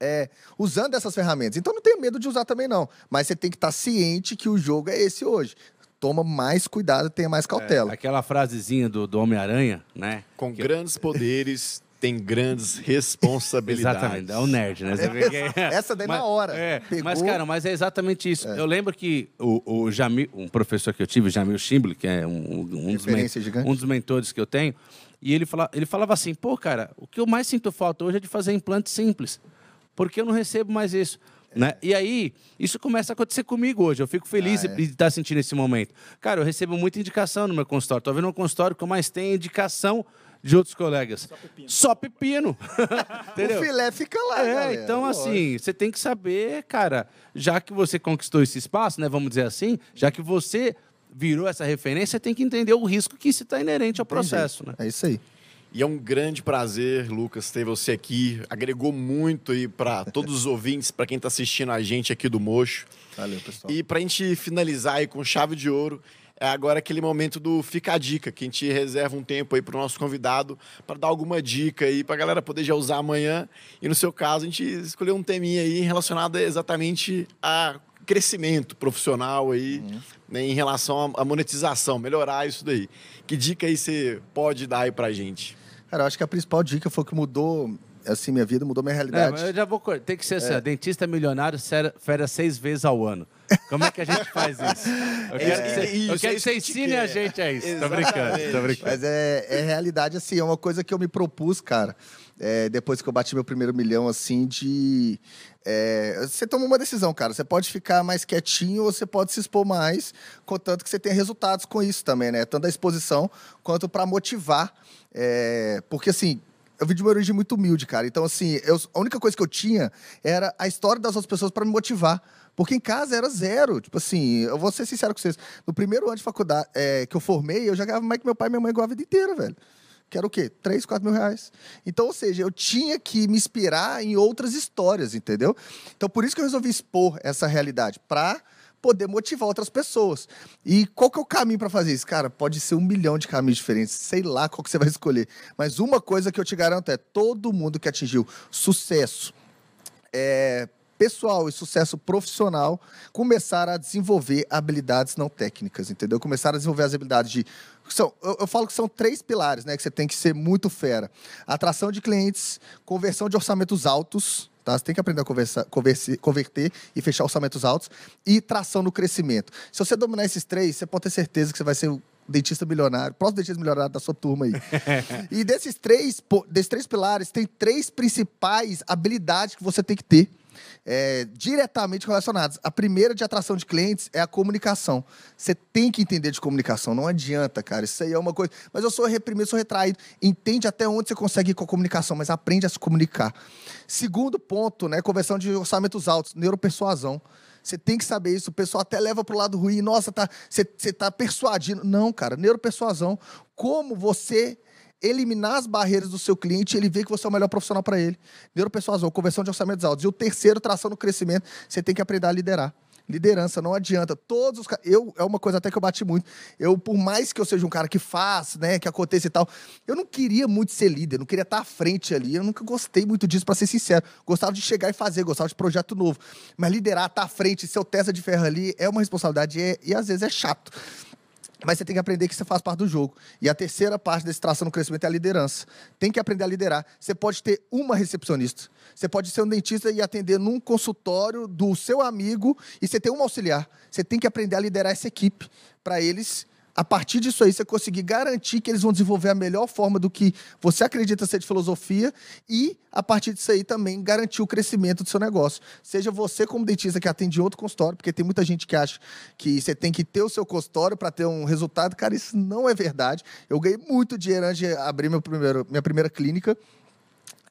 é, usando essas ferramentas. Então não tenha medo de usar também, não. Mas você tem que estar ciente que o jogo é esse hoje. Toma mais cuidado, tenha mais cautela. Aquela frasezinha do, do Homem-Aranha, né? Com Que- grandes poderes, tem grandes responsabilidades. Exatamente, é o nerd, né? É- Essa daí mas, na hora. É, Pegou. mas, cara, mas é exatamente isso. Eu lembro que o, o Jamil, um professor que eu tive, o Jamil Schimble, que é um, um dos, um dos mentores que eu tenho, e ele, fala, ele falava assim, pô, cara, o que eu mais sinto falta hoje é de fazer implante simples, porque eu não recebo mais isso. Né? E aí, isso começa a acontecer comigo hoje. Eu fico feliz Ah, é? de estar sentindo esse momento. Cara, eu recebo muita indicação no meu consultório. Estou vendo um consultório que eu mais tenho é indicação de outros colegas. Só pepino. Entendeu? O filé fica lá, É, galera. então Lógico. assim, você tem que saber, cara, já que você conquistou esse espaço, né, vamos dizer assim, já que você virou essa referência, você tem que entender o risco que isso está inerente ao processo, né? É isso aí. E é um grande prazer, Lucas, ter você aqui. Agregou muito aí para todos os ouvintes, para quem está assistindo a gente aqui do Mocho. Valeu, pessoal. E para a gente finalizar aí com chave de ouro, é agora aquele momento do Fica a Dica, que a gente reserva um tempo aí para o nosso convidado para dar alguma dica aí para a galera poder já usar amanhã. E no seu caso, a gente escolheu um teminha aí relacionado exatamente a crescimento profissional aí, né, em relação à monetização, melhorar isso daí. Que dica aí você pode dar aí para a gente? Cara, eu acho que a principal dica foi que mudou, assim, minha vida, mudou minha É, realidade. mas eu já vou tem que ser assim, ó, dentista milionário férias seis vezes ao ano. Como é que a gente faz isso? Eu quero que você, isso, eu é quero que você que a gente ensine a quer. gente a isso. Tô brincando, tô brincando. Mas é, é realidade, assim, é uma coisa que eu me propus, cara, é, depois que eu bati meu primeiro milhão, assim, de... é, você toma uma decisão, cara. Você pode ficar mais quietinho ou você pode se expor mais, contanto que você tenha resultados com isso também, né? Tanto a exposição quanto para motivar. é, porque, assim, eu vim de uma origem muito humilde, cara. Então, assim, eu- a única coisa que eu tinha era a história das outras pessoas para me motivar. Porque em casa era zero. Tipo assim, eu vou ser sincero com vocês. No primeiro ano de faculdade é, que eu formei, eu já ganhava mais que meu pai e minha mãe igual a vida inteira, velho. Que era o quê? 3, 4 mil reais. Então, ou seja, eu tinha que me inspirar em outras histórias, entendeu? Então, por isso que eu resolvi expor essa realidade, pra poder motivar outras pessoas. E qual que é o caminho para fazer isso? Cara, pode ser um milhão de caminhos diferentes, sei lá qual que você vai escolher. Mas uma coisa que eu te garanto é, todo mundo que atingiu sucesso, é, pessoal e sucesso profissional começar a desenvolver habilidades não técnicas, entendeu? Começar a desenvolver as habilidades de. São, eu, eu falo que são três pilares, né? Que você tem que ser muito fera: atração de clientes, conversão de orçamentos altos. Tá? Você tem que aprender a conversa, converse- converter e fechar orçamentos altos e tração no crescimento. Se você dominar esses três, você pode ter certeza que você vai ser o dentista milionário, próximo dentista milionário da sua turma aí. e desses três, desses três pilares, tem três principais habilidades que você tem que ter é, diretamente relacionadas. A primeira de atração de clientes é a comunicação. Você tem que entender de comunicação, não adianta, cara. Isso aí é uma coisa. Mas eu sou reprimido, sou retraído. Entende até onde você consegue ir com a comunicação, mas aprende a se comunicar. Segundo ponto, né? Conversão de orçamentos altos, neuropersuasão. Você tem que saber isso. O pessoal até leva para o lado ruim. Nossa, tá, você está persuadindo. Não, cara. Neuropersuasão. Como você eliminar as barreiras do seu cliente ele vê que você é o melhor profissional para ele. Neuropersuasão, conversão de orçamentos altos. E o terceiro, tração no crescimento. Você tem que aprender a liderar. Liderança, não adianta. Todos os eu é uma coisa até que eu bati muito. Eu, por mais que eu seja um cara que faz, né, que aconteça e tal, eu não queria muito ser líder, não queria estar à frente ali. Eu nunca gostei muito disso, para ser sincero. Gostava de chegar e fazer, gostava de projeto novo. Mas liderar, estar à frente, ser o Tessa de ferro ali é uma responsabilidade e, é- e às vezes é chato. Mas você tem que aprender que isso faz parte do jogo. E a terceira parte desse tração no crescimento é a liderança. Tem que aprender a liderar. Você pode ter uma recepcionista. Você pode ser um dentista e atender num consultório do seu amigo e você tem um auxiliar. Você tem que aprender a liderar essa equipe para eles. A partir disso aí, você conseguir garantir que eles vão desenvolver a melhor forma do que você acredita ser de filosofia e, a partir disso aí, também garantir o crescimento do seu negócio. Seja você como dentista que atende outro consultório, porque tem muita gente que acha que você tem que ter o seu consultório para ter um resultado. Cara, isso não é verdade. Eu ganhei muito dinheiro antes de abrir meu primeiro, minha primeira clínica.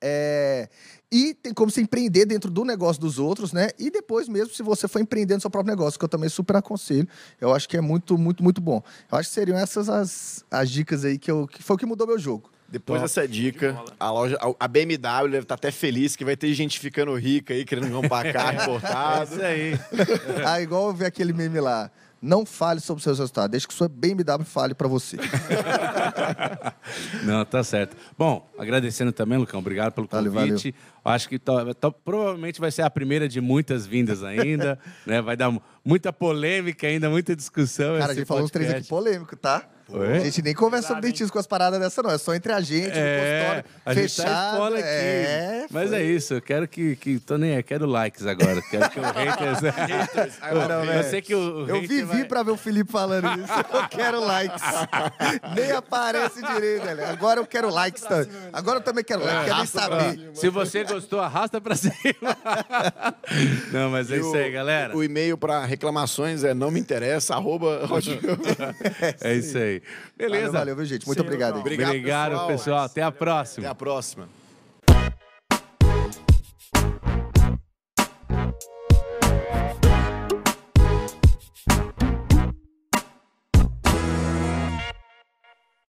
É, e tem como você empreender dentro do negócio dos outros, né? E depois mesmo, se você for empreender no seu próprio negócio, que eu também super aconselho. Eu acho que é muito, muito, muito bom. Eu acho que seriam essas as, as dicas aí que, eu, que foi o que mudou meu jogo. Depois Top. dessa dica, a loja, a- BMW deve estar até feliz que vai ter gente ficando rica aí, querendo comprar carro É importado. isso aí. ah, igual eu vi aquele meme lá. Não fale sobre os seus resultados, deixa que sua BMW fale para você. Não, tá certo. Bom, agradecendo também, Lucão, obrigado pelo Valeu, convite. Acho que to- to- provavelmente vai ser a primeira de muitas vindas ainda, né? Vai dar muita polêmica ainda, muita discussão. Cara, a gente falou uns três aqui podcast. polêmicos, tá? Oi? A gente nem conversa sobre dentismo com as paradas dessa, não. É só entre a gente, É, no consultório, a gente fechado. tá. É, Mas foi. é isso, eu quero que, que. Tô nem aí, quero likes agora. Quero que o haters. Não, eu né? sei que o, o Eu vivi vai- pra ver o Felipe falando isso. Eu quero likes. nem aparece direito, velho. Agora eu quero likes também. Agora eu também quero likes, quero nem saber. Se você gostou, arrasta pra cima. Não, mas é E isso o- aí, galera. O e-mail para reclamações é não me interessa, arroba. É isso aí. Beleza. Valeu, valeu, viu, gente? Muito Sim, obrigado. Obrigado, Obrigado, pessoal. pessoal. Até a Até próxima. a próxima.